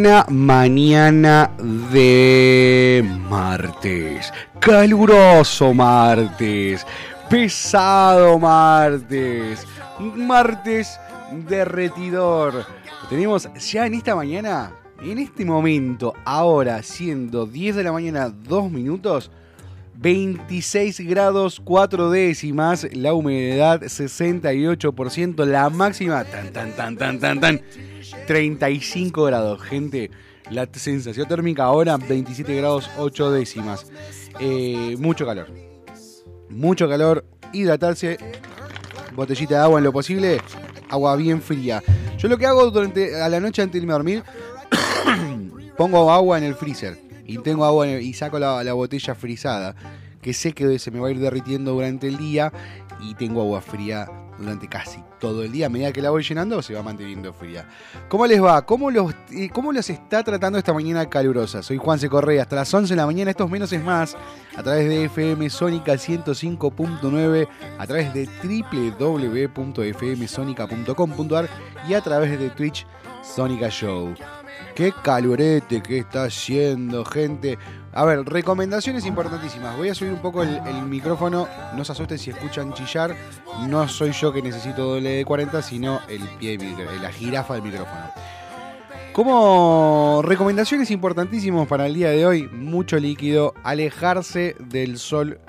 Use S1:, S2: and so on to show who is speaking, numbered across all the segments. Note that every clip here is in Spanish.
S1: Mañana de martes. Caluroso martes. Pesado martes. Martes derretidor. Tenemos ya en esta mañana, en este momento, ahora siendo 10 de la mañana, 2 minutos. 26 grados 4 décimas, la humedad 68%, la máxima tan tan tan tan tan tan 35 grados, gente. La sensación térmica ahora 27 grados 8 décimas. Eh, mucho calor. Mucho calor. Hidratarse. Botellita de agua en lo posible. Agua bien fría. Yo lo que hago durante a la noche antes de irme a dormir, pongo agua en el freezer. Y tengo agua y saco la, la botella frizada. Que sé que se me va a ir derritiendo durante el día. Y tengo agua fría durante casi todo el día. A medida que la voy llenando, se va manteniendo fría. ¿Cómo les va? ¿Cómo los, eh, cómo los está tratando esta mañana calurosa? Soy Juan C. Correa. Hasta las 11 de la mañana, estos menos es más, a través de FM Sónica 105.9, a través de www.fmsonica.com.ar y a través de Twitch Sónica Show. Qué calorete que está haciendo, gente. A ver, recomendaciones importantísimas. Voy a subir un poco el, micrófono. No se asusten si escuchan chillar. No soy yo que necesito doble de 40, sino el pie, la jirafa del micrófono. Como recomendaciones importantísimas para el día de hoy, mucho líquido, alejarse del sol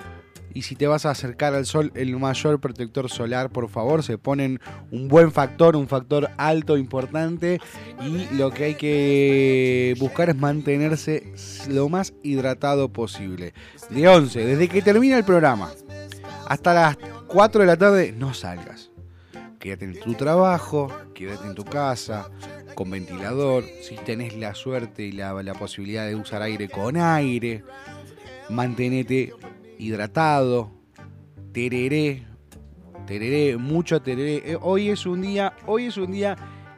S1: y si te vas a acercar al sol, el mayor protector solar, por favor, se ponen un buen factor, un factor alto, importante. Y lo que hay que buscar es mantenerse lo más hidratado posible. De 11, desde que termina el programa hasta las 4 de la tarde, no salgas. Quédate en tu trabajo, quédate en tu casa, con ventilador. Si tenés la suerte y la, la posibilidad de usar aire con aire, mantenete hidratado, tereré, tereré, mucho tereré. Eh, hoy es un día, hoy es un día,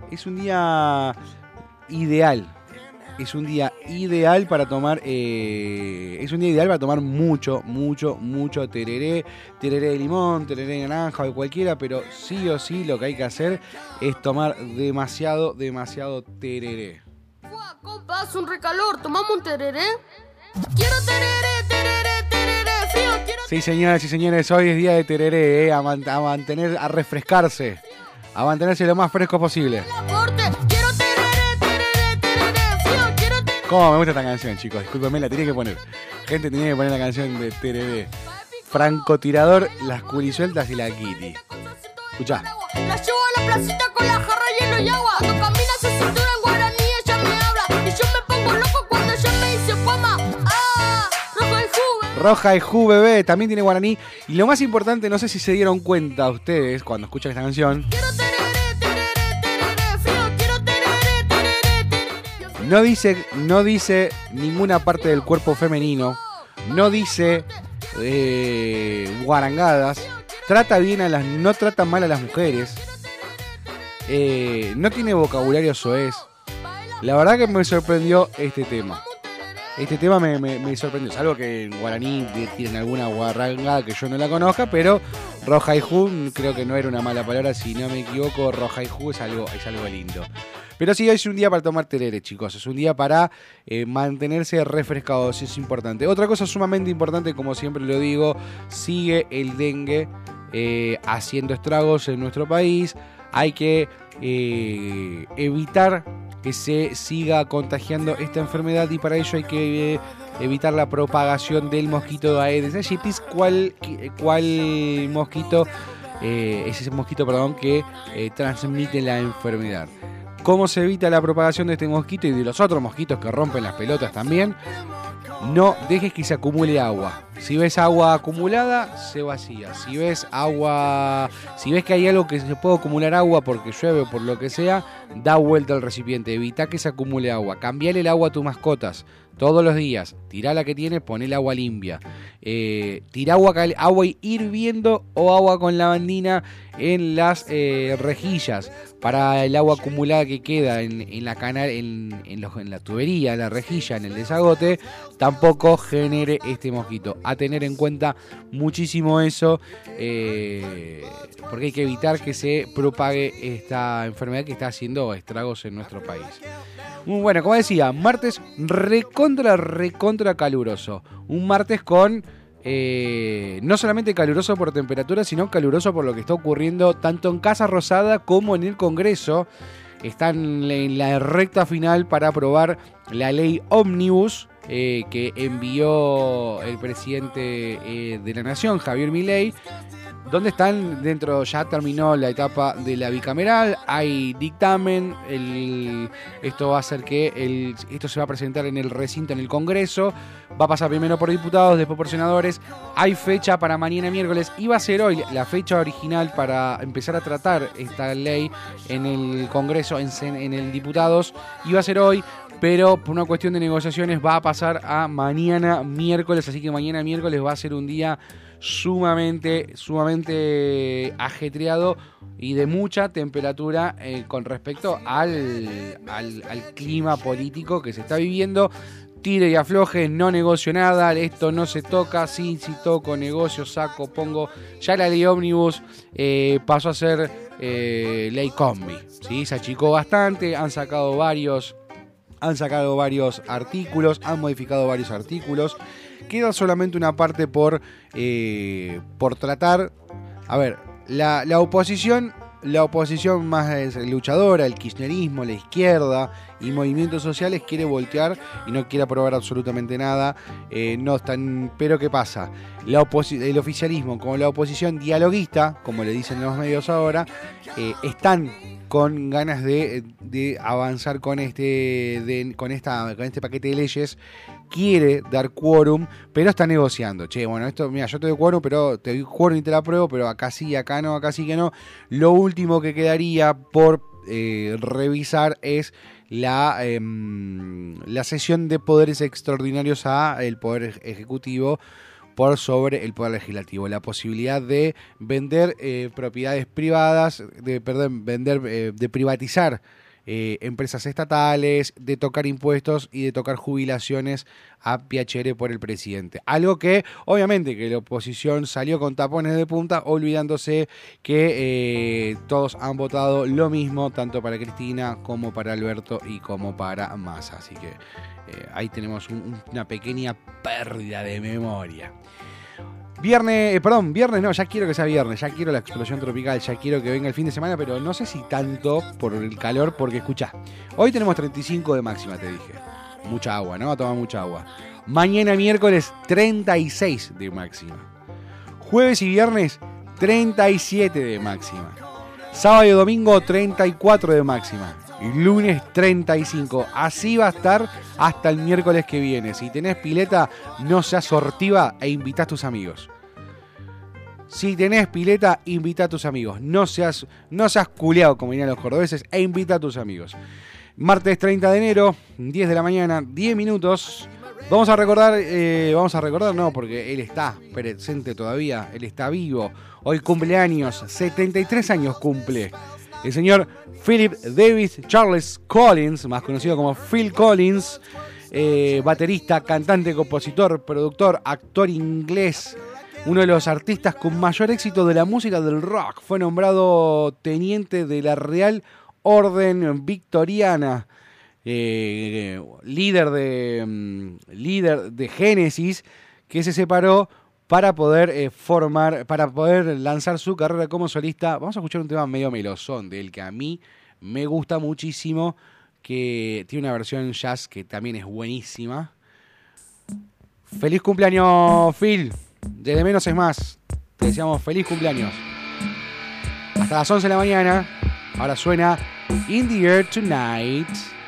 S1: es un día ideal. Es un día ideal para tomar, eh, es un día ideal para tomar mucho, mucho, mucho tereré, tereré de limón, tereré de naranja o cualquiera, pero sí o sí lo que hay que hacer es tomar demasiado, demasiado tereré.
S2: Compa, un recalor, tomamos un tereré. Quiero tereré, tereré.
S1: Sí, señoras y señores, hoy es día de tereré, eh, a, mantener, a refrescarse, a mantenerse lo más fresco posible. ¿Cómo me gusta esta canción, chicos? Discúlpenme, la tenía que poner. Gente tenía que poner la canción de tereré. Francotirador, las curisueltas y la kitty. Escuchá. La llevo a la placita con la jarra, hielo y agua. Cuando camina su cintura Roja Ju Bebé también tiene guaraní. Y lo más importante, no sé si se dieron cuenta ustedes cuando escuchan esta canción. No dice, no dice ninguna parte del cuerpo femenino. No dice eh, guarangadas. Trata bien a las. No trata mal a las mujeres. Eh, no tiene vocabulario soez. La verdad que me sorprendió este tema. Este tema me, sorprendió. Salvo que en guaraní tienen alguna guarranga que yo no la conozca, pero roja y ju creo que no era una mala palabra. Si no me equivoco, roja y ju es algo, es algo lindo. Pero sí, es un día para tomar terere, chicos. Es un día para eh, mantenerse refrescados, es importante. Otra cosa sumamente importante, como siempre lo digo, sigue el dengue eh, haciendo estragos en nuestro país. Hay que eh, evitar que se siga contagiando esta enfermedad y para ello hay que eh, evitar la propagación del mosquito Aedes aegypti, cuál, cuál mosquito eh, es ese mosquito perdón, que eh, transmite la enfermedad. ¿Cómo se evita la propagación de este mosquito y de los otros mosquitos que rompen las pelotas también? No dejes que se acumule agua. Si ves agua acumulada, se vacía. Si ves agua, si ves que hay algo que se puede acumular agua porque llueve o por lo que sea, da vuelta al recipiente. Evita que se acumule agua. Cambiale el agua a tus mascotas. Todos los días. Tirá la que tiene, poné el agua limpia. Eh, tirá agua, agua hirviendo o agua con lavandina en las eh, rejillas para el agua acumulada que queda en, la canal, en, en, la tubería, la rejilla, en el desagote, tampoco genere este mosquito. A tener en cuenta muchísimo eso, eh, porque hay que evitar que se propague esta enfermedad que está haciendo estragos en nuestro país. Bueno, como decía, martes recontra, recontra caluroso. Un martes con eh, no solamente caluroso por temperatura, sino caluroso por lo que está ocurriendo tanto en Casa Rosada como en el Congreso. Están en la recta final para aprobar la ley Omnibus eh, que envió el presidente eh, de la Nación, Javier Milei, ¿Dónde están? Dentro ya terminó la etapa de la bicameral, hay dictamen, esto va a hacer que el, esto se va a presentar en el recinto en el Congreso, va a pasar primero por diputados, después por senadores, hay fecha para mañana miércoles, iba a ser hoy la fecha original para empezar a tratar esta ley en el Congreso, en, en el diputados, iba a ser hoy, pero por una cuestión de negociaciones va a pasar a mañana miércoles, así que mañana miércoles va a ser un día sumamente, sumamente ajetreado y de mucha temperatura eh, con respecto al, al, clima político que se está viviendo. Tire y afloje, no negocio nada, esto no se toca, sí, sí toco, negocio, saco, pongo. Ya la ley ómnibus eh, pasó a ser eh, ley combi, ¿sí? se achicó bastante, han sacado varios, han sacado varios artículos, han modificado varios artículos queda solamente una parte por, eh, por tratar. A ver, la, oposición, la oposición más luchadora, el kirchnerismo, la izquierda y movimientos sociales quiere voltear y no quiere aprobar absolutamente nada. Eh, no están, pero ¿qué pasa? La el oficialismo como la oposición dialoguista, como le dicen los medios ahora, eh, están con ganas de, avanzar con este, con, esta, con este paquete de leyes quiere dar quórum, pero está negociando. Che, bueno, esto, mira, yo te doy quórum, pero te doy quórum y te la apruebo, pero acá sí, acá no, acá sí que no. Lo último que quedaría por eh, revisar es la, em, la sesión de poderes extraordinarios a el Poder Ejecutivo por sobre el Poder Legislativo. La posibilidad de vender eh, propiedades privadas, de, perdón, vender, eh, de privatizar eh, empresas estatales, de tocar impuestos y de tocar jubilaciones a Piacere por el presidente. Algo que obviamente que la oposición salió con tapones de punta, olvidándose que eh, todos han votado lo mismo, tanto para Cristina como para Alberto y como para Massa. Así que eh, ahí tenemos una pequeña pérdida de memoria. Viernes, eh, perdón, viernes no, ya quiero que sea viernes, ya quiero la explosión tropical, ya quiero que venga el fin de semana, pero no sé si tanto por el calor, porque escucha, hoy tenemos 35 de máxima, te dije. Mucha agua, ¿no? A tomar mucha agua. Mañana miércoles 36 de máxima. Jueves y viernes 37 de máxima. Sábado y domingo 34 de máxima lunes 35. Así va a estar hasta el miércoles que viene. Si tenés pileta, no seas sortiva e invita a tus amigos. Si tenés pileta, invita a tus amigos. No seas, no seas culeado, como dirían los cordobeses, e invita a tus amigos. Martes 30 de enero, 10 de la mañana, 10 minutos. Vamos a recordar, eh, vamos a recordar, no, porque él está presente todavía, él está vivo. Hoy cumpleaños, 73 años cumple. El señor Philip Davis Charles Collins, más conocido como Phil Collins, eh, baterista, cantante, compositor, productor, actor inglés, uno de los artistas con mayor éxito de la música del rock. Fue nombrado teniente de la Real Orden Victoriana, eh, líder, de, mm, líder de Genesis, que se separó para poder eh, formar, para poder lanzar su carrera como solista. Vamos a escuchar un tema medio melosón de él que a mí me gusta muchísimo, que tiene una versión jazz que también es buenísima. Feliz cumpleaños, Phil. Desde menos es más. Te deseamos feliz cumpleaños. Hasta las 11 de la mañana. Ahora suena In the Air Tonight.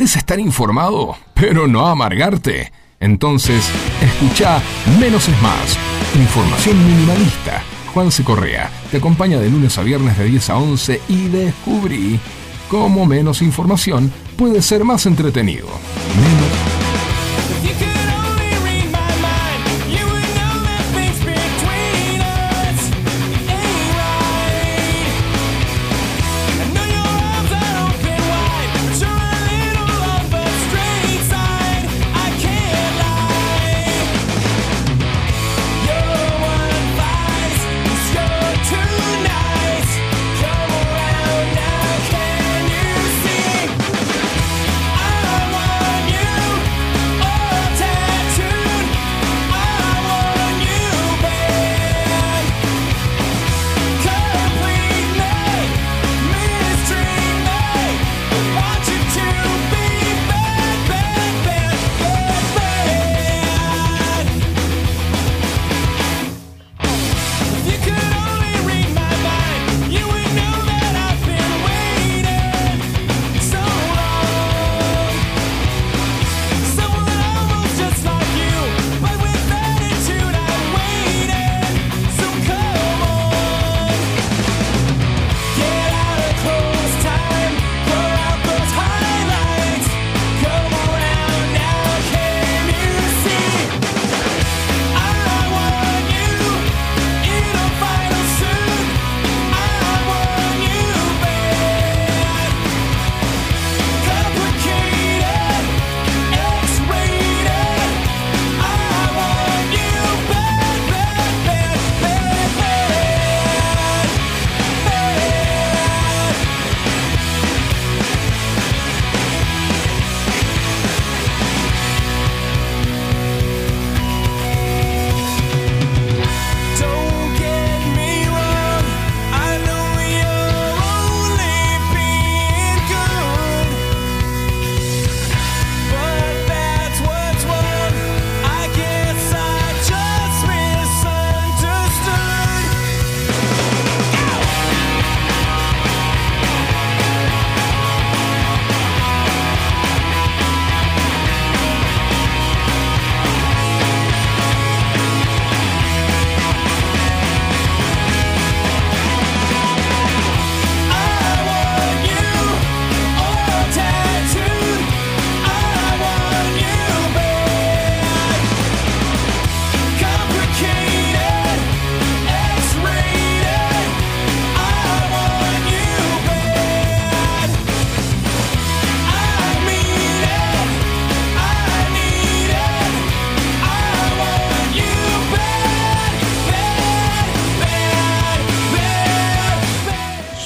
S3: ¿Quieres estar informado, pero no amargarte? Entonces, escucha Menos es Más. Información minimalista. Juan C. Correa te acompaña de lunes a viernes de 10 a 11 y descubrí cómo menos información puede ser más entretenido. you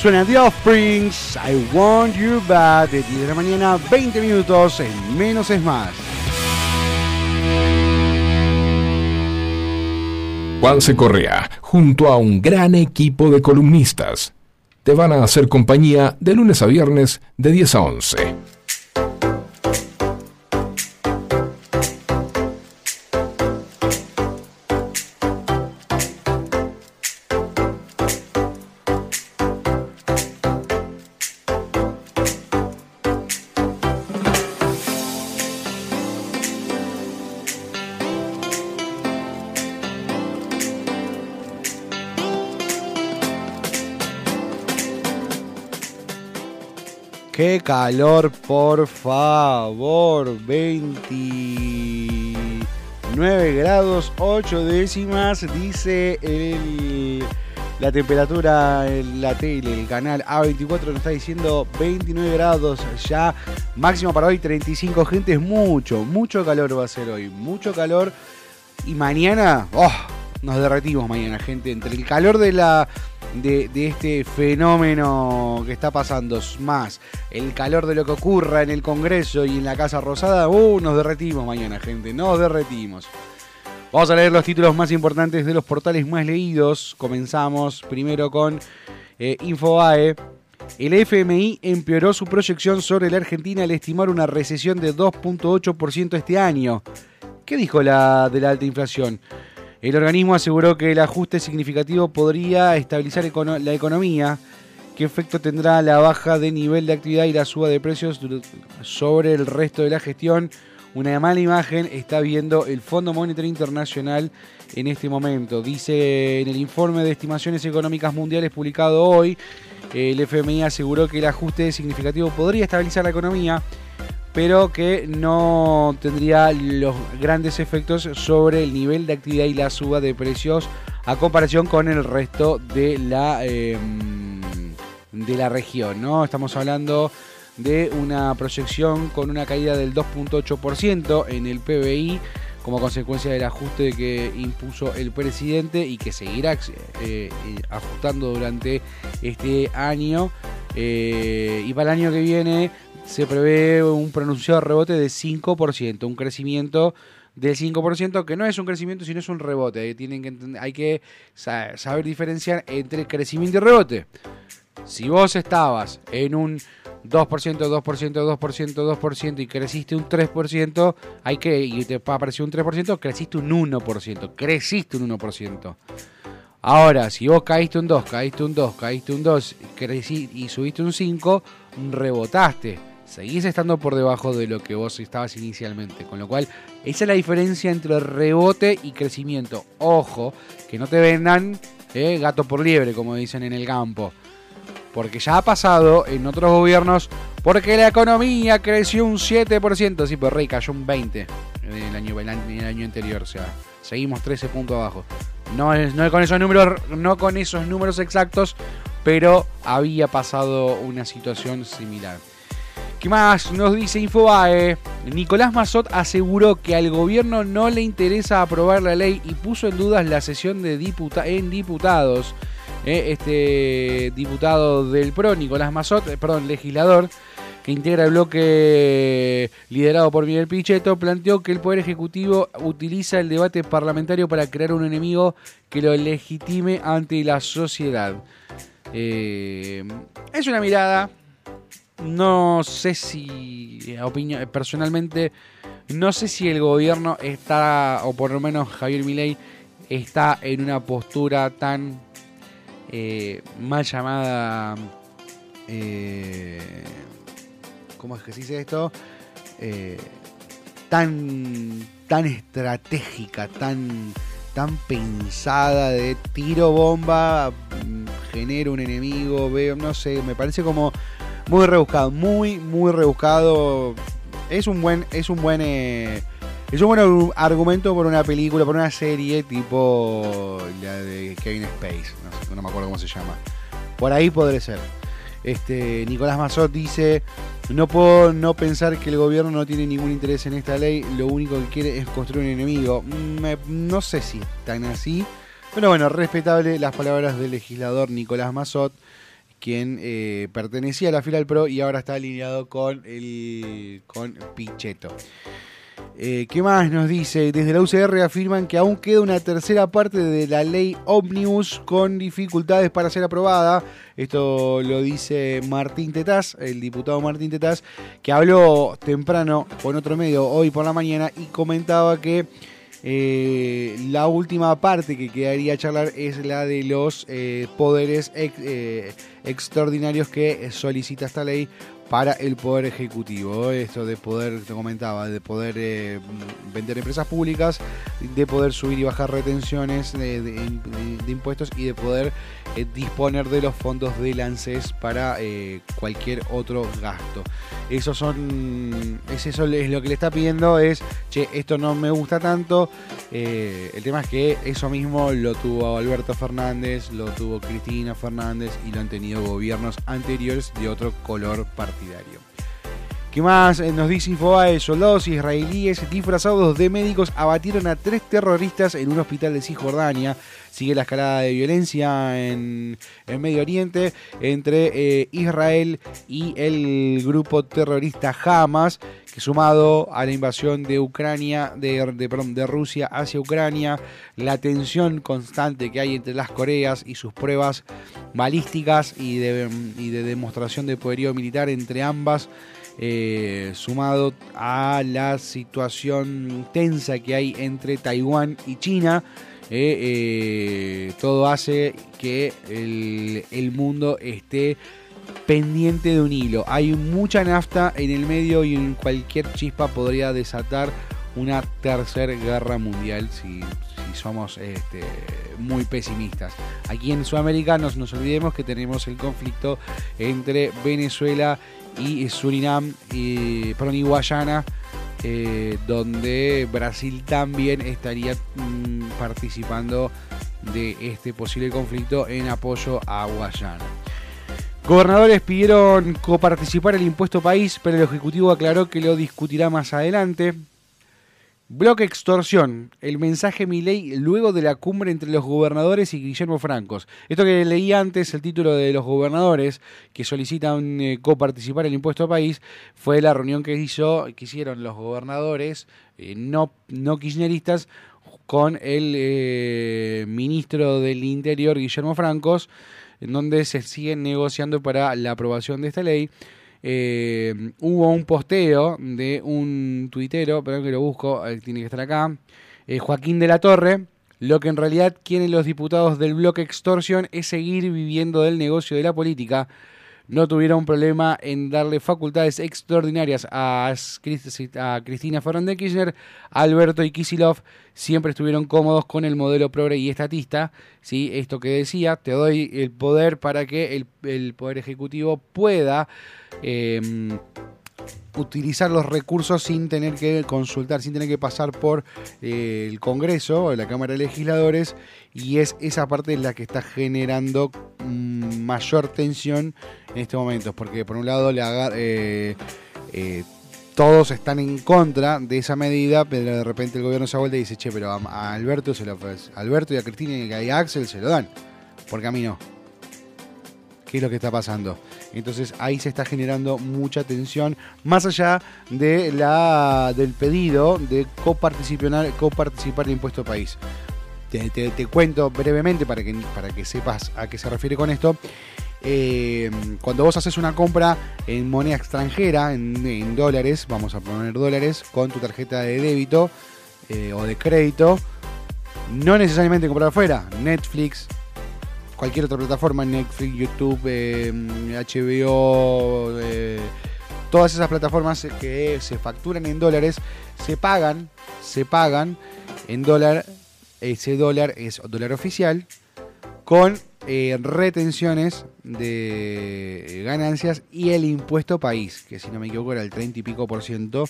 S1: Suena The Offsprings, I Want You Bad, de 10 de la mañana, 20 minutos, en menos es más.
S4: Juanse Correa, junto a un gran equipo de columnistas, te van a hacer compañía de lunes a viernes de 10 a 11.
S1: Qué calor, por favor. 29 grados 8 décimas, dice el, la temperatura en la tele, el canal A24 nos está diciendo 29 grados ya. Máximo para hoy 35 gente, es mucho, mucho calor va a ser hoy. Mucho calor. Y mañana, oh, nos derretimos mañana, gente. Entre el calor de la de, este fenómeno que está pasando, más el calor de lo que ocurra en el Congreso y en la Casa Rosada, uh, nos derretimos mañana, gente, nos derretimos. Vamos a leer los títulos más importantes de los portales más leídos. Comenzamos primero con eh, Infobae. El FMI empeoró su proyección sobre la Argentina al estimar una recesión de 2.8% este año. ¿Qué dijo la de la alta inflación? El organismo aseguró que el ajuste significativo podría estabilizar la economía. ¿Qué efecto tendrá la baja de nivel de actividad y la suba de precios sobre el resto de la gestión? Una mala imagen está viendo el Fondo Monetario Internacional en este momento. Dice en el informe de estimaciones económicas mundiales publicado hoy, el FMI aseguró que el ajuste significativo podría estabilizar la economía pero que no tendría los grandes efectos sobre el nivel de actividad y la suba de precios a comparación con el resto de la, em, de la región. ¿no? Estamos hablando de una proyección con una caída del 2.8% en el PBI como consecuencia del ajuste que impuso el presidente y que seguirá eh, ajustando durante este año. Eh, y para el año que viene se prevé un pronunciado rebote de 5%, un crecimiento del 5%, que no es un crecimiento, sino es un rebote. Tienen que hay que saber diferenciar entre crecimiento y rebote. Si vos estabas en un 2%, 2%, 2%, 2% y creciste un 3%, hay que, y te apareció un 3%, creciste un 1%, creciste un 1%. Ahora, si vos caíste un 2, caíste un 2, caíste un 2 crecí, y subiste un 5, rebotaste seguís estando por debajo de lo que vos estabas inicialmente. Con lo cual, esa es la diferencia entre rebote y crecimiento. Ojo, que no te vendan eh, gato por liebre, como dicen en el campo. Porque ya ha pasado en otros gobiernos, porque la economía creció un 7%, sí, pero rey cayó un 20% en el año, el año anterior. O sea, seguimos 13 puntos abajo. No no con esos números, no con esos números exactos, pero había pasado una situación similar. ¿Qué más nos dice Infobae? Nicolás Mazot aseguró que al gobierno no le interesa aprobar la ley y puso en dudas la sesión de en diputados. Eh, este diputado del PRO, Nicolás Mazot, eh, perdón, legislador, que integra el bloque liderado por Miguel Pichetto, planteó que el Poder Ejecutivo utiliza el debate parlamentario para crear un enemigo que lo legitime ante la sociedad. Eh, es una mirada no sé si, opinión, personalmente, no sé si el gobierno está, o por lo menos Javier Milei, está en una postura tan eh, mal llamada. Eh, ¿Cómo es que se dice esto? Eh, tan, tan estratégica, tan, tan pensada de tiro bomba, mm, genero un enemigo, veo, no sé, me parece como muy rebuscado, muy, muy rebuscado. Es un buen, es un buen, eh, es un buen argumento por una película, por una serie tipo la de Kevin Space, no, me acuerdo cómo se llama. Por ahí podría ser. Este, Nicolás Mazot dice, no puedo no pensar que el gobierno no tiene ningún interés en esta ley, lo único que quiere es construir un enemigo. Mm, no sé si tan así, pero bueno, respetable las palabras del legislador Nicolás Mazot quien eh, pertenecía a la fila del PRO y ahora está alineado con, el, con Pichetto. Eh, ¿Qué más nos dice? Desde la UCR afirman que aún queda una tercera parte de la ley Omnibus con dificultades para ser aprobada. Esto lo dice Martín Tetaz, el diputado Martín Tetaz, que habló temprano con otro medio hoy por la mañana y comentaba que eh, la última parte que quedaría charlar es la de los eh, poderes extraordinarios que solicita esta ley para el poder ejecutivo. Esto de poder, te comentaba, de poder eh, vender empresas públicas, de poder subir y bajar retenciones de, impuestos y de poder eh, disponer de los fondos de ANSES para eh, cualquier otro gasto. Eso son, es eso es lo que le está pidiendo es, che, esto no me gusta tanto. el tema es que eso mismo lo tuvo Alberto Fernández, lo tuvo Cristina Fernández y lo han tenido gobiernos anteriores de otro color particular partidario. ¿Qué más eh, nos dice Infobae? Soldados israelíes disfrazados de médicos abatieron a tres terroristas en un hospital de Cisjordania. Sigue la escalada de violencia en, el Medio Oriente entre eh, Israel y el grupo terrorista Hamas, que sumado a la invasión de Ucrania, de, Rusia hacia Ucrania, la tensión constante que hay entre las Coreas y sus pruebas balísticas y de demostración de poderío militar entre ambas eh, sumado a la situación tensa que hay entre Taiwán y China, eh, eh, todo hace que el, mundo esté pendiente de un hilo. Hay mucha nafta en el medio y cualquier chispa podría desatar una tercera guerra mundial si, somos este, muy pesimistas. Aquí en Sudamérica no nos olvidemos que tenemos el conflicto entre Venezuela y Surinam, y, perdón, y Guayana, eh, donde Brasil también estaría mm, participando de este posible conflicto en apoyo a Guayana. Gobernadores pidieron coparticipar el impuesto país, pero el Ejecutivo aclaró que lo discutirá más adelante. Bloque extorsión, el mensaje Milei luego de la cumbre entre los gobernadores y Guillermo Francos. Esto que leí antes, el título de los gobernadores que solicitan eh, coparticipar el impuesto a país, fue la reunión que, hizo, que hicieron los gobernadores eh, no, no kirchneristas con el eh, ministro del Interior, Guillermo Francos, en donde se siguen negociando para la aprobación de esta ley. Eh, hubo un posteo de un tuitero, pero que lo busco, eh, tiene que estar acá, eh, Joaquín de la Torre. Lo que en realidad quieren los diputados del bloque extorsión es seguir viviendo del negocio de la política no tuvieron problema en darle facultades extraordinarias a, Cristina Fernández Kirchner, Alberto y Kisilov siempre estuvieron cómodos con el modelo progre y estatista, ¿sí? esto que decía, te doy el poder para que el, Poder Ejecutivo pueda... Em, utilizar los recursos sin tener que consultar, sin tener que pasar por eh, el Congreso o la Cámara de Legisladores y es esa parte la que está generando mm, mayor tensión en estos momentos, porque por un lado le eh, eh, todos están en contra de esa medida, pero de repente el gobierno se vuelve y dice, che, pero a, Alberto se lo Alberto y a Cristina y a Axel se lo dan, porque a mí no. ¿Qué es lo que está pasando? Entonces ahí se está generando mucha tensión, más allá de la, del pedido de coparticipar, coparticipar el impuesto país. Te, cuento brevemente para que, para que sepas a qué se refiere con esto. Eh, cuando vos haces una compra en moneda extranjera, en, dólares, vamos a poner dólares, con tu tarjeta de débito eh, o de crédito, no necesariamente comprar afuera, Netflix, cualquier otra plataforma, Netflix, YouTube, HBO, eh, todas esas plataformas que se facturan en dólares, se pagan, se pagan en dólar, ese dólar es dólar oficial, con eh, retenciones de ganancias y el impuesto país, que si no me equivoco era el 30 y pico por ciento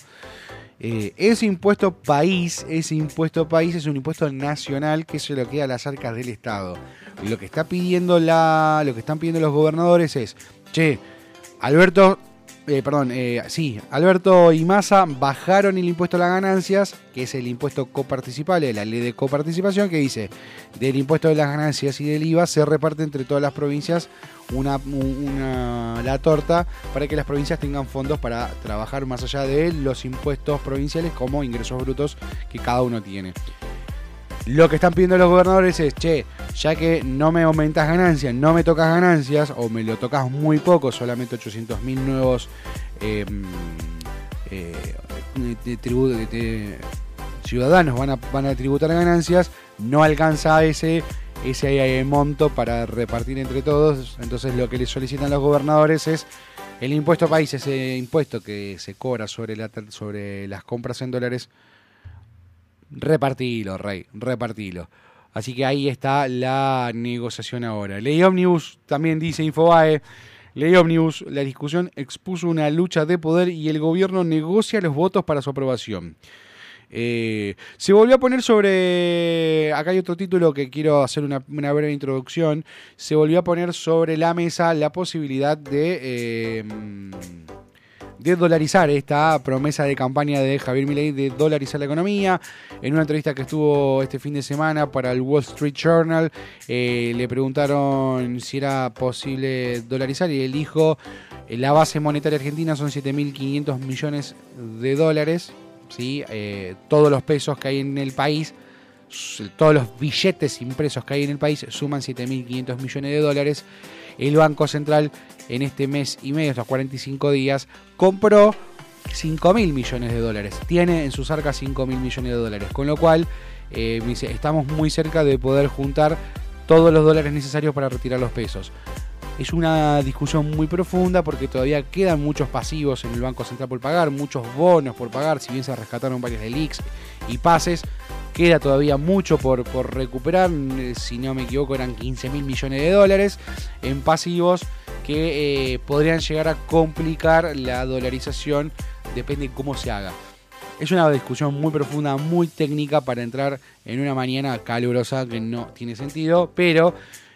S1: eh, ese impuesto país, ese impuesto país es un impuesto nacional que se lo queda a las arcas del Estado. Y lo que está pidiendo la, lo que están pidiendo los gobernadores es, che, Alberto, eh, perdón, eh, sí, Alberto y Massa bajaron el impuesto a las ganancias, que es el impuesto coparticipable, la ley de coparticipación, que dice, del impuesto de las ganancias y del IVA se reparte entre todas las provincias una, una, la torta para que las provincias tengan fondos para trabajar más allá de los impuestos provinciales como ingresos brutos que cada uno tiene. Lo que están pidiendo los gobernadores es, che, ya que no me aumentas ganancias, no me tocas ganancias, o me lo tocas muy poco, solamente 800 mil nuevos em, eh, ciudadanos van a, tributar ganancias, no alcanza ese, ese monto para repartir entre todos. Entonces lo que le solicitan los gobernadores es el impuesto país, ese impuesto que se cobra sobre las compras en dólares Repartilo, Rey, repartilo. Así que ahí está la negociación ahora. Ley Omnibus también dice Infobae. Ley Omnibus, la discusión expuso una lucha de poder y el gobierno negocia los votos para su aprobación. Eh, se volvió a poner sobre. Acá hay otro título que quiero hacer una, breve introducción. Se volvió a poner sobre la mesa la posibilidad de. Eh, de dolarizar esta promesa de campaña de Javier Milei de dolarizar la economía. En una entrevista que estuvo este fin de semana para el Wall Street Journal, eh, le preguntaron si era posible dolarizar y él dijo, eh, la base monetaria argentina son 7.500 millones de dólares, ¿sí? Eh, todos los pesos que hay en el país todos los billetes impresos que hay en el país suman 7.500 millones de dólares. El Banco Central en este mes y medio, estos 45 días, compró 5 mil millones de dólares. Tiene en sus arcas 5 mil millones de dólares. Con lo cual, eh, estamos muy cerca de poder juntar todos los dólares necesarios para retirar los pesos. Es una discusión muy profunda porque todavía quedan muchos pasivos en el Banco Central por pagar, muchos bonos por pagar, si bien se rescataron varios de leaks y pases, queda todavía mucho por, por recuperar, si no me equivoco eran 15 mil millones de dólares en pasivos que eh, podrían llegar a complicar la dolarización, depende de cómo se haga. Es una discusión muy profunda, muy técnica para entrar en una mañana calurosa que no tiene sentido, pero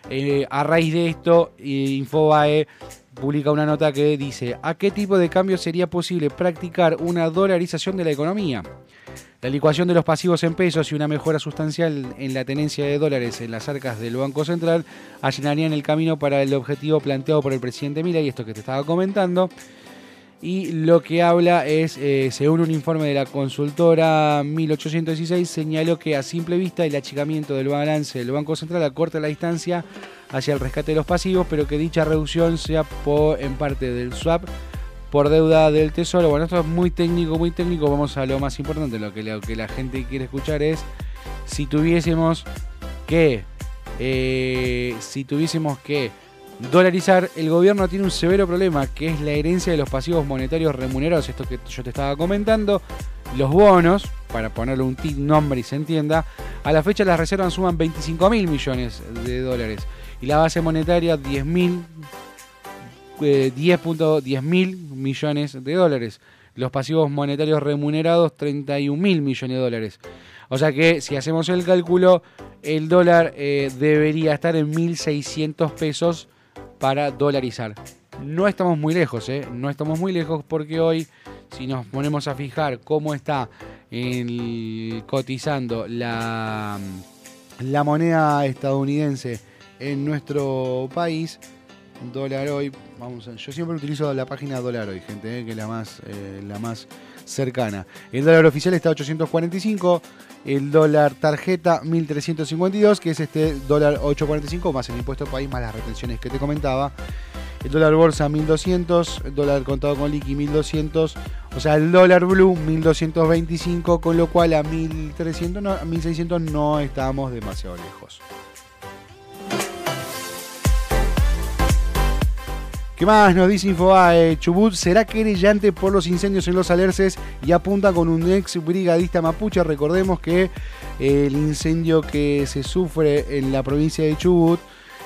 S1: eh, a raíz de esto, eh, Infobae publica una nota que dice, ¿a qué tipo de cambio sería posible practicar una dolarización de la economía? La licuación de los pasivos en pesos y una mejora sustancial en la tenencia de dólares en las arcas del Banco Central allanarían el camino para el objetivo planteado por el presidente Mila y esto que te estaba comentando. Y lo que habla es, eh, según un informe de la consultora 1816, señaló que a simple vista el achicamiento del balance del Banco Central acorta la distancia hacia el rescate de los pasivos, pero que dicha reducción sea por, en parte del swap por deuda del tesoro. Bueno, esto es muy técnico, muy técnico. Vamos a lo más importante, lo que, lo que la gente quiere escuchar es si tuviésemos que, eh, si tuviésemos que dolarizar, el gobierno tiene un severo problema, que es la herencia de los pasivos monetarios remunerados, esto que yo te estaba comentando. Los bonos, para ponerle un nombre y se entienda, a la fecha las reservas suman 25 mil millones de dólares y la base monetaria 10 mil 10.10 mil millones de dólares. Los pasivos monetarios remunerados 31 mil millones de dólares. O sea que si hacemos el cálculo, el dólar eh, debería estar en 1.600 pesos para dolarizar. No estamos muy lejos, ¿eh? No estamos muy lejos porque hoy, si nos ponemos a fijar cómo está cotizando la, la moneda estadounidense en nuestro país, dólar hoy, vamos a, yo siempre utilizo la página dólar hoy, gente, eh, que es la más, eh, la más cercana. El dólar oficial está a 845, el dólar tarjeta 1352, que es este dólar 845 más el impuesto país más las retenciones que te comentaba. El dólar bolsa 1200, el dólar contado con liqui 1200, o sea, el dólar blue 1225, con lo cual a 1300, no, a 1600 no estamos demasiado lejos. ¿Qué más nos dice Infobae? Chubut será querellante por los incendios en los alerces y apunta con un ex brigadista mapuche. Recordemos que el incendio que se sufre en la provincia de Chubut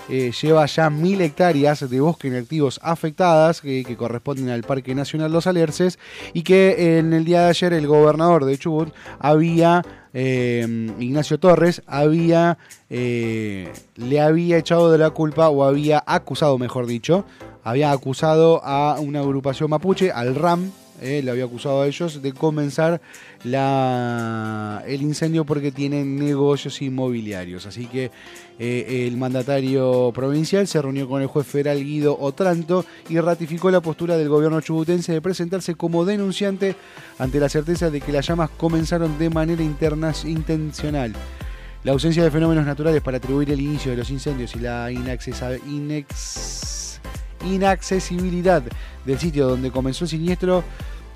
S1: eh, lleva ya mil hectáreas de bosques inactivos afectadas que, corresponden al Parque Nacional Los Alerces y que en el día de ayer el gobernador de Chubut había, eh, Ignacio Torres, había, eh, le había echado de la culpa o había acusado, mejor dicho, había acusado a una agrupación mapuche, al RAM, eh, le había acusado a ellos de comenzar la, el incendio porque tienen negocios inmobiliarios. Así que eh, el mandatario provincial se reunió con el juez federal Guido Otranto y ratificó la postura del gobierno chubutense de presentarse como denunciante ante la certeza de que las llamas comenzaron de manera interna, intencional. La ausencia de fenómenos naturales para atribuir el inicio de los incendios y la inaccesibilidad del sitio donde comenzó el siniestro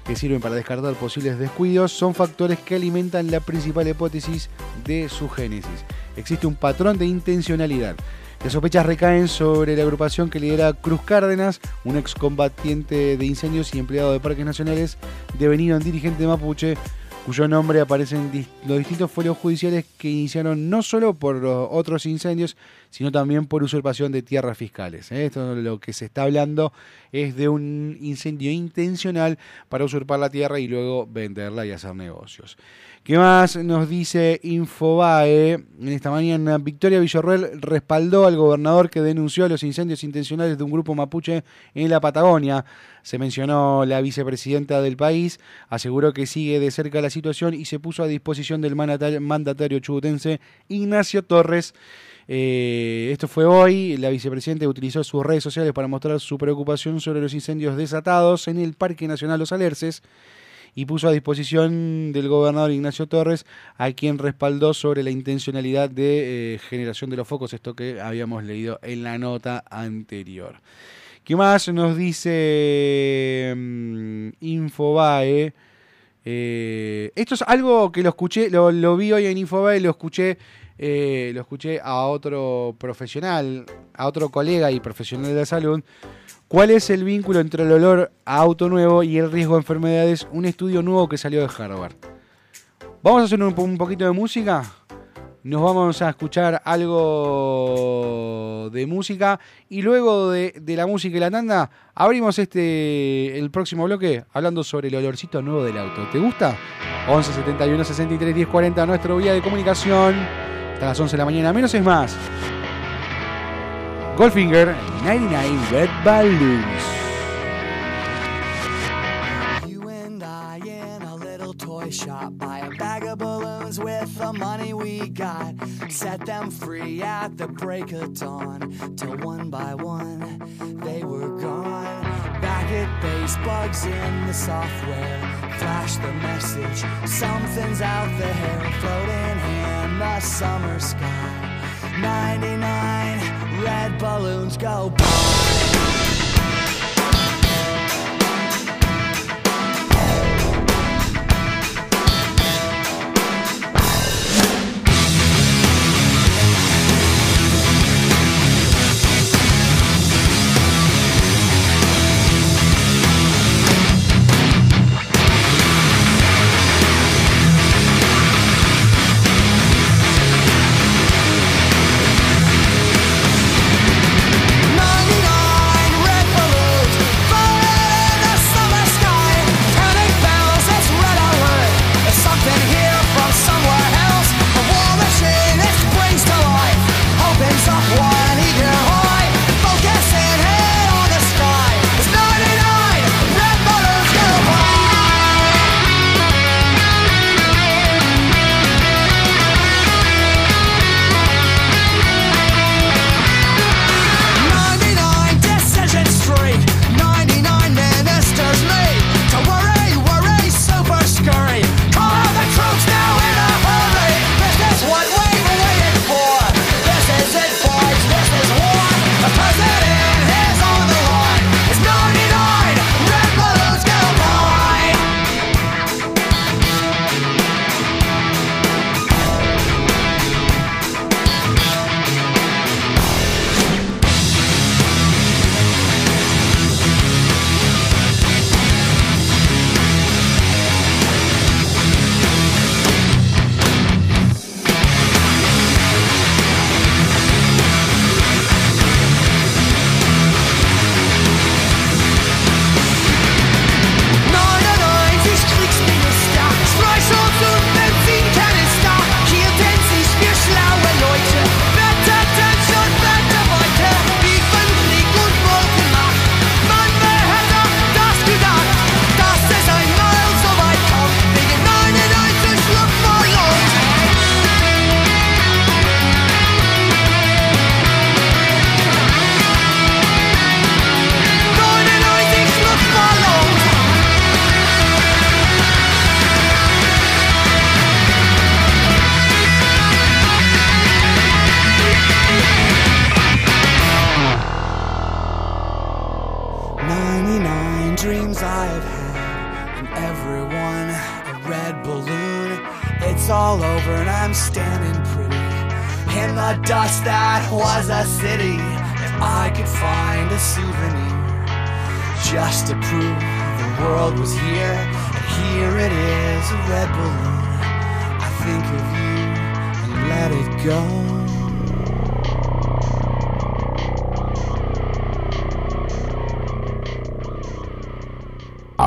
S1: que sirven para descartar posibles descuidos, son factores que alimentan la principal hipótesis de su génesis. Existe un patrón de intencionalidad. Las sospechas recaen sobre la agrupación que lidera Cruz Cárdenas, un excombatiente de incendios y empleado de parques nacionales, devenido en dirigente de mapuche, cuyo nombre aparece en los distintos folios judiciales que iniciaron no solo por otros incendios, sino también por usurpación de tierras fiscales. ¿eh? Esto lo que se está hablando es de un incendio intencional para usurpar la tierra y luego venderla y hacer negocios. ¿Qué más nos dice Infobae? En esta mañana, Victoria Villarruel respaldó al gobernador que denunció los incendios intencionales de un grupo mapuche en la Patagonia. Se mencionó la vicepresidenta del país, aseguró que sigue de cerca la situación y se puso a disposición del mandatario chubutense Ignacio Torres. Eh, esto fue hoy. La vicepresidenta utilizó sus redes sociales para mostrar su preocupación sobre los incendios desatados en el Parque Nacional Los Alerces y puso a disposición del gobernador Ignacio Torres, a quien respaldó sobre la intencionalidad de eh, generación de los focos, esto que habíamos leído en la nota anterior. ¿Qué más nos dice mm, Infobae? Eh, esto es algo que lo escuché, lo, vi hoy en Infobae, lo escuché, eh, lo escuché a otro profesional, a otro colega y profesional de la salud, ¿Cuál es el vínculo entre el olor a auto nuevo y el riesgo de enfermedades? Un estudio nuevo que salió de Harvard. Vamos a hacer un, poquito de música. Nos vamos a escuchar algo de música y luego de, la música y la tanda abrimos este el próximo bloque hablando sobre el olorcito nuevo del auto. ¿Te gusta? 11 71 63 10 40 nuestro vía de comunicación. Hasta las 11 de la mañana. Menos es más. Goldfinger, 99 Red Balloons. You and I in a little toy shop buy a bag of balloons with the money we got. Set them free at the break of dawn. Till one by one they were gone. Back at base, bugs in the software. Flash the message, something's out there, floating the summer sky. 99 red balloons go by.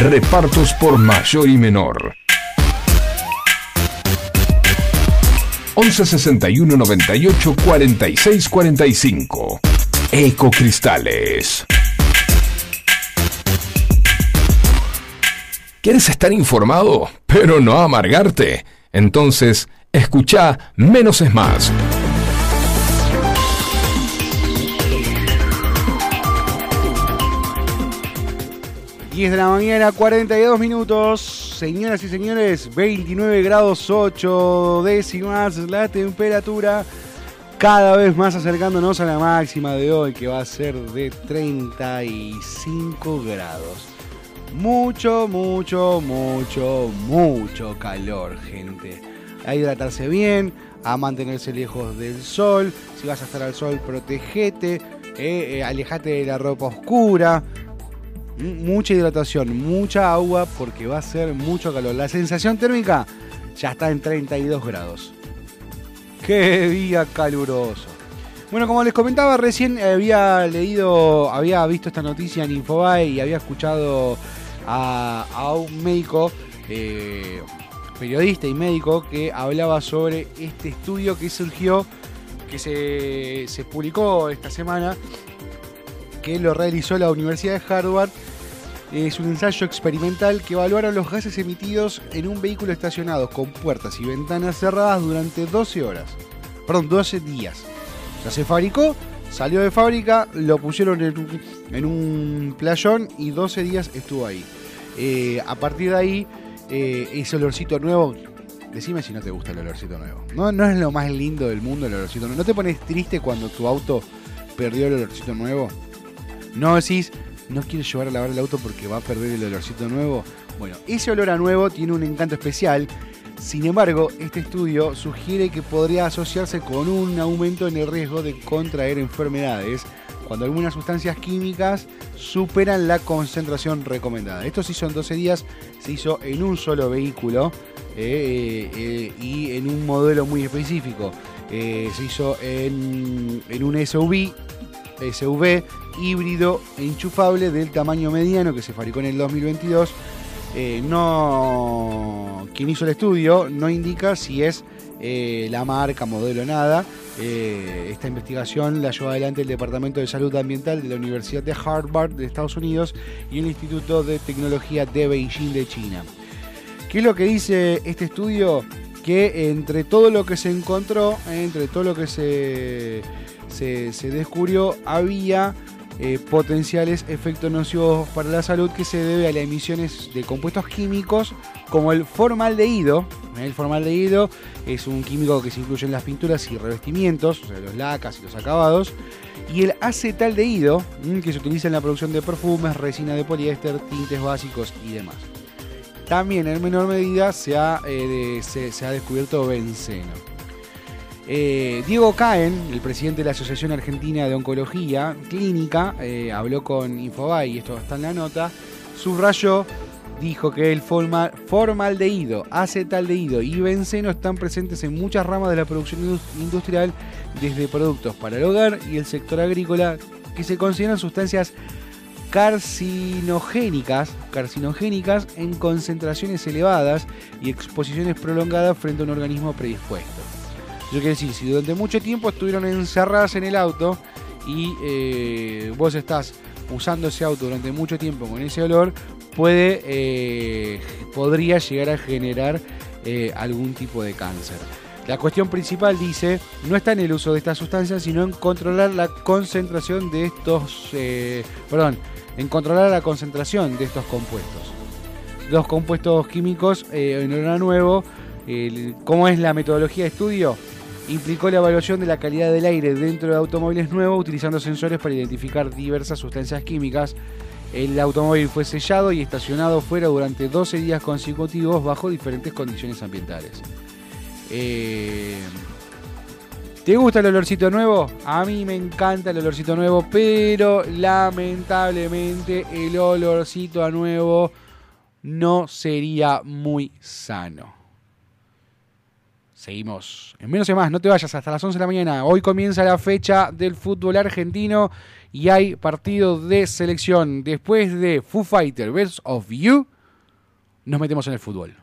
S4: Repartos por mayor y menor. 11 61 98 46 45. Ecocristales. ¿Quieres estar informado, pero no amargarte? Entonces, escucha Menos es Más.
S1: 10 de la mañana, 42 minutos. Señoras y señores, 29 grados 8 décimas la temperatura. Cada vez más acercándonos a la máxima de hoy, que va a ser de 35 grados. Mucho, mucho, mucho, mucho calor, gente. A hidratarse bien, a mantenerse lejos del sol. Si vas a estar al sol, protegete. Eh, eh, alejate de la ropa oscura mucha hidratación, mucha agua porque va a ser mucho calor. La sensación térmica ya está en 32 grados. ¡Qué día caluroso! Bueno, como les comentaba recién, había leído, había visto esta noticia en Infobae y había escuchado a, un médico, eh, periodista y médico, que hablaba sobre este estudio que surgió, que se, se publicó esta semana, que lo realizó la Universidad de Harvard es un ensayo experimental que evaluaron los gases emitidos en un vehículo estacionado con puertas y ventanas cerradas durante 12 horas. Perdón, 12 días. Sea, se fabricó, salió de fábrica, lo pusieron en un, playón y 12 días estuvo ahí. Eh, a partir de ahí, eh, ese olorcito nuevo. Decime si no te gusta el olorcito nuevo. No, no es lo más lindo del mundo el olorcito nuevo. ¿No te pones triste cuando tu auto perdió el olorcito nuevo? No decís, no quiere llevar a lavar el auto porque va a perder el olorcito nuevo. Bueno, ese olor a nuevo tiene un encanto especial. Sin embargo, este estudio sugiere que podría asociarse con un aumento en el riesgo de contraer enfermedades cuando algunas sustancias químicas superan la concentración recomendada. Esto se hizo en 12 días, se hizo en un solo vehículo eh, eh, y en un modelo muy específico. Eh, se hizo en, en un SUV SUV híbrido enchufable del tamaño mediano que se fabricó en el 2022. Eh, no, quien hizo el estudio no indica si es eh, la marca, modelo, nada. Eh, esta investigación la llevó adelante el Departamento de Salud Ambiental de la Universidad de Harvard de Estados Unidos y el Instituto de Tecnología de Beijing de China. ¿Qué es lo que dice este estudio? Que entre todo lo que se encontró, entre todo lo que se se, descubrió había eh, potenciales efectos nocivos para la salud que se debe a las emisiones de compuestos químicos como el formaldehído. El formaldehído es un químico que se incluye en las pinturas y revestimientos, o sea, los lacas y los acabados. Y el acetaldehído, mm, que se utiliza en la producción de perfumes, resina de poliéster, tintes básicos y demás. También en menor medida se ha, eh, se ha descubierto benceno. Eh, Diego Caen, el presidente de la Asociación Argentina de Oncología Clínica, eh, habló con Infobae, y esto está en la nota, subrayó,
S3: dijo que el forma- formaldehído, acetaldehído y benceno están presentes en muchas ramas de la producción indus- industrial, desde productos para el hogar y el sector agrícola, que se consideran sustancias carcinogénicas, carcinogénicas en concentraciones elevadas y exposiciones prolongadas frente a un organismo predispuesto. Yo quiero decir, si durante mucho tiempo estuvieron encerradas en el auto y eh, vos estás usando ese auto durante mucho tiempo con ese olor, puede, eh, podría llegar a generar eh, algún tipo de cáncer. La cuestión principal dice, no está en el uso de estas sustancias, sino en controlar la concentración de estos, eh, perdón, en controlar la concentración de estos compuestos. Los compuestos químicos eh, en nuevo, el- ¿cómo es la metodología de estudio? Implicó la evaluación de la calidad del aire dentro de automóviles nuevos utilizando sensores para identificar diversas sustancias químicas. El automóvil fue sellado y estacionado fuera durante 12 días consecutivos bajo diferentes condiciones ambientales. Eh, ¿Te gusta el olorcito nuevo? A mí me encanta el olorcito nuevo, pero lamentablemente el olorcito nuevo no sería muy sano. Seguimos. En menos y más, no te vayas hasta las 11 de la mañana. Hoy comienza la fecha del fútbol argentino y hay partido de selección. Después de Foo Fighter Best of You, nos metemos en el fútbol.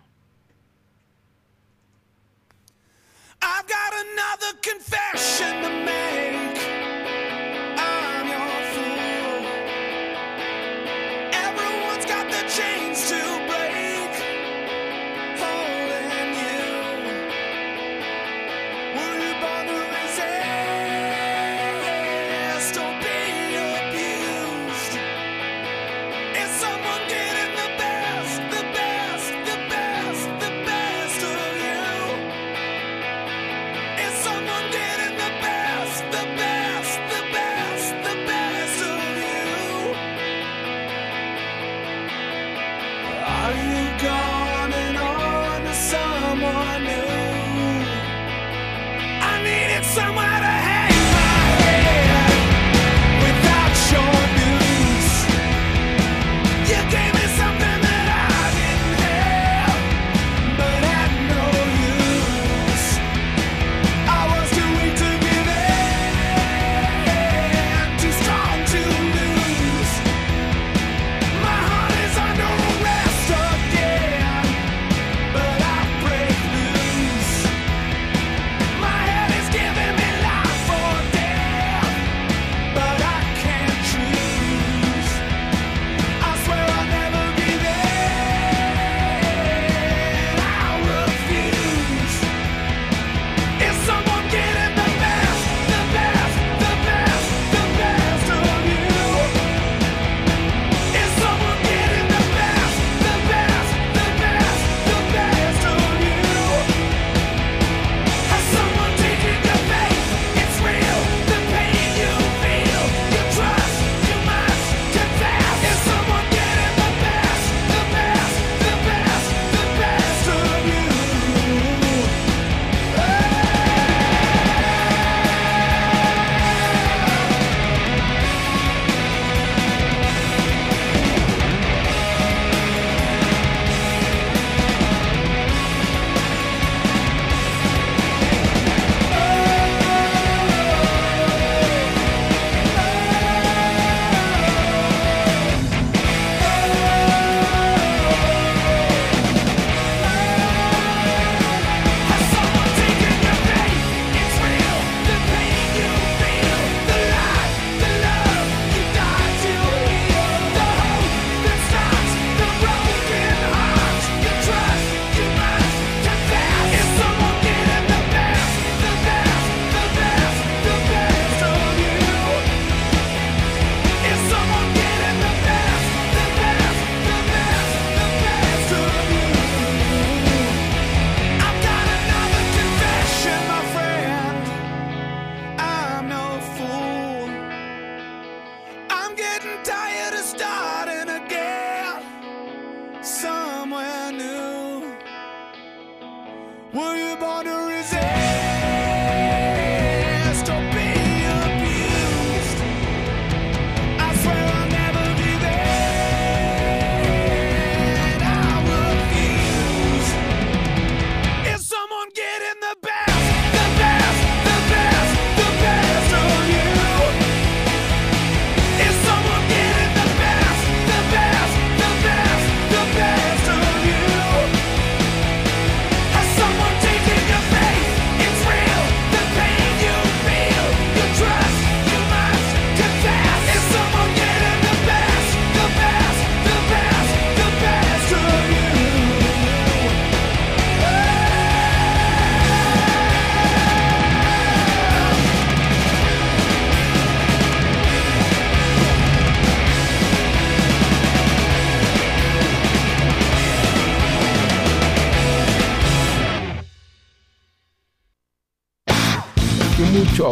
S5: Were you born to resist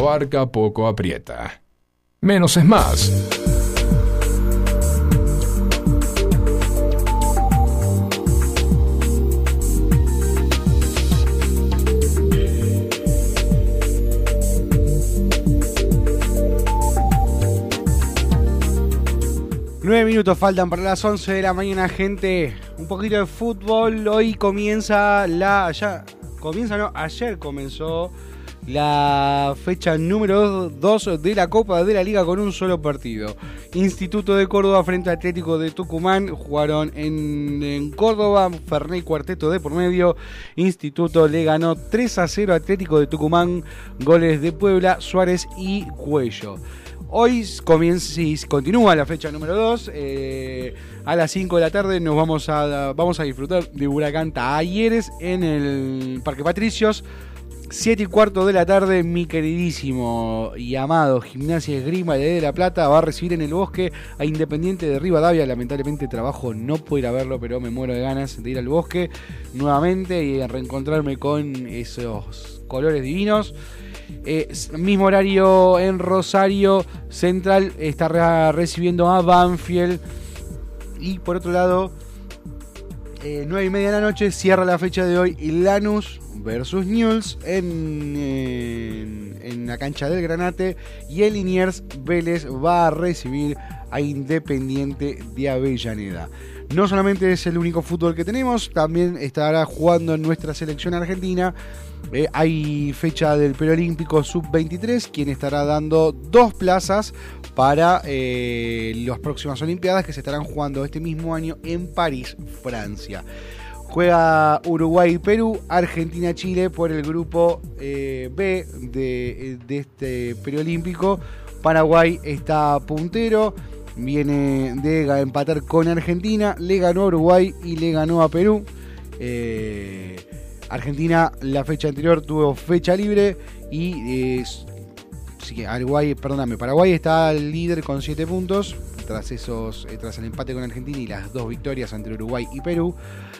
S4: abarca, poco aprieta. Menos es más.
S1: Nueve minutos faltan para las 11 de la mañana, gente. Un poquito de fútbol. Hoy comienza la. Ya. Comienza, no. Ayer comenzó la fecha número 2 de la Copa de la Liga con un solo partido. Instituto de Córdoba frente a Atlético de Tucumán. Jugaron en, Córdoba. Ferney Cuarteto de por medio. Instituto le ganó 3 a 0 Atlético de Tucumán. Goles de Puebla, Suárez y Cuello. Hoy comienza, continúa la fecha número 2. Eh, a las 5 de la tarde nos vamos a, vamos a disfrutar de Huracán Talleres en el Parque Patricios. 7 y cuarto de la tarde, mi queridísimo y amado Gimnasia Esgrima de La Plata va a recibir en el bosque a Independiente de Rivadavia. Lamentablemente trabajo no puedo ir a verlo, pero me muero de ganas de ir al bosque nuevamente y reencontrarme con esos colores divinos. Eh, mismo horario en Rosario Central está recibiendo a Banfield. Y por otro lado, eh, 9 y media de la noche cierra la fecha de hoy Lanus versus News en, en, la cancha del Granate. Y el Liniers Vélez va a recibir a Independiente de Avellaneda. No solamente es el único fútbol que tenemos, también estará jugando en nuestra selección argentina eh, hay fecha del Preolímpico Sub-23, quien estará dando dos plazas para eh, las próximas Olimpiadas que se estarán jugando este mismo año en París, Francia. Juega Uruguay y Perú, Argentina-Chile por el grupo eh, B de, este preolímpico. Paraguay está puntero, viene de empatar con Argentina, le ganó a Uruguay y le ganó a Perú. Argentina la fecha anterior tuvo fecha libre y Paraguay, perdóname, Paraguay está líder con 7 puntos tras esos eh, tras el empate con Argentina y las dos victorias entre Uruguay y Perú.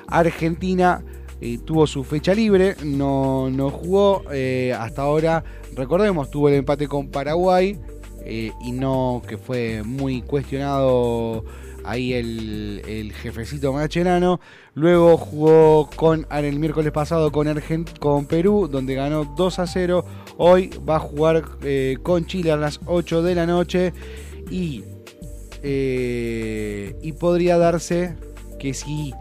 S1: Argentina eh, tuvo su fecha libre, no, no jugó eh, hasta ahora. Recordemos, tuvo el empate con Paraguay y no que fue muy cuestionado ahí el, jefecito Macherano. Luego jugó con el miércoles pasado con, con Perú, donde ganó 2 a 0. Hoy va a jugar con Chile a las 8 de la noche. Y, eh, y podría darse que si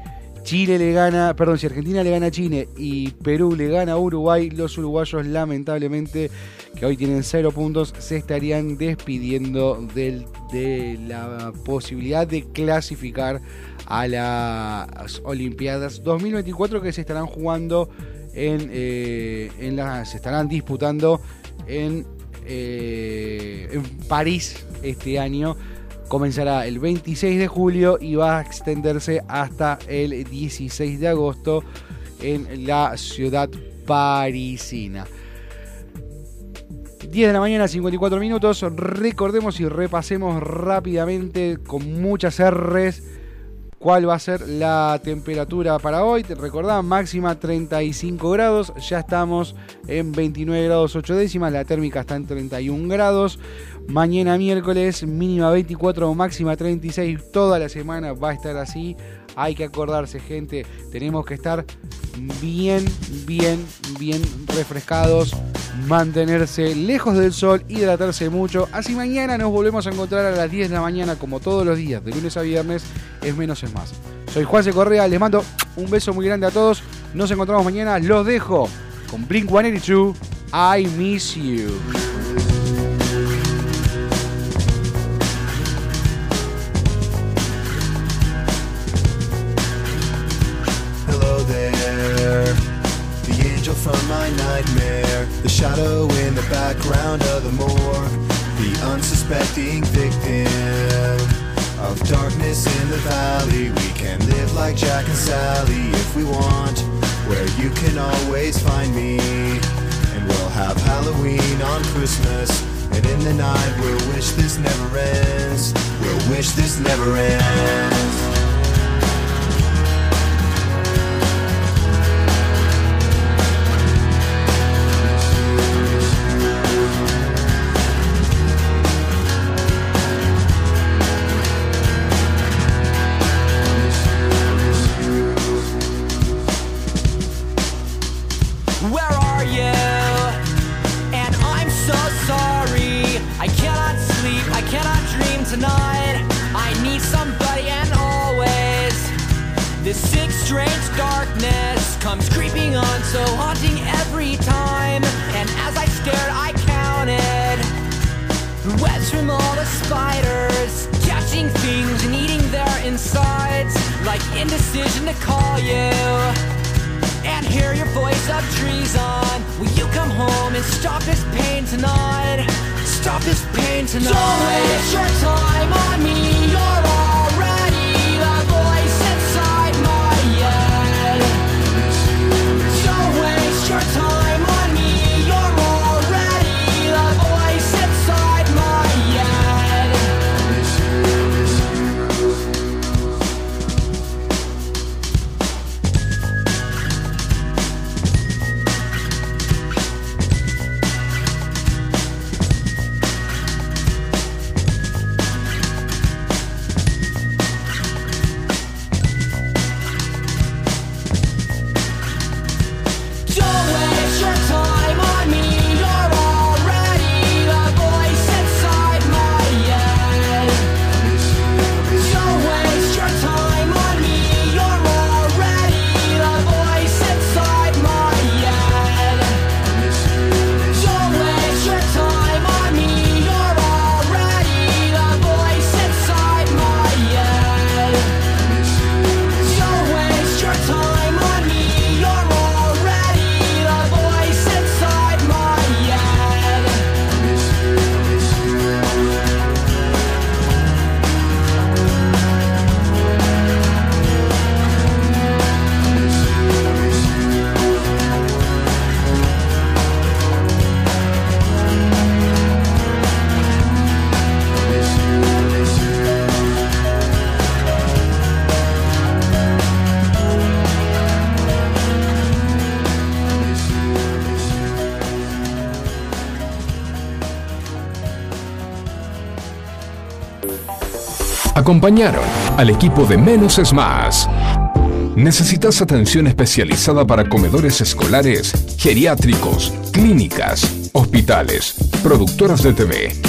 S1: Chile le gana, perdón, si Argentina le gana a Chile y Perú le gana a Uruguay, los uruguayos lamentablemente, que hoy tienen cero puntos, se estarían despidiendo de la posibilidad de clasificar a las Olimpiadas 2024 que se estarán jugando en, eh, se estarán disputando en, eh, en París este año comenzará el 26 de julio y va a extenderse hasta el 16 de agosto en la ciudad parisina. 10 de la mañana, 54 minutos. Recordemos y repasemos rápidamente con muchas R's cuál va a ser la temperatura para hoy. Te recordá, máxima 35 grados. Ya estamos en 29 grados 8 décimas. La térmica está en 31 grados. Mañana miércoles, mínima 24, máxima 36. Toda la semana va a estar así. Hay que acordarse, gente. Tenemos que estar bien, bien, bien refrescados. Mantenerse lejos del sol, hidratarse mucho. Así mañana nos volvemos a encontrar a las 10 de la mañana, como todos los días, de lunes a viernes. Es menos es más. Soy Juan C. Correa. Les mando un beso muy grande a todos. Nos encontramos mañana. Los dejo con Blink 182. I miss you.
S6: My nightmare. The shadow in the background of the moor. The unsuspecting victim of darkness in the valley. We can live like Jack and Sally if we want. Where you can always find me. And we'll have Halloween on Christmas. And in the night we'll wish this never ends. We'll wish this never ends.
S7: tonight.
S4: acompañaron al equipo de Menos es Más. ¿Necesitas atención especializada para comedores escolares, geriátricos, clínicas, hospitales, productoras de TV?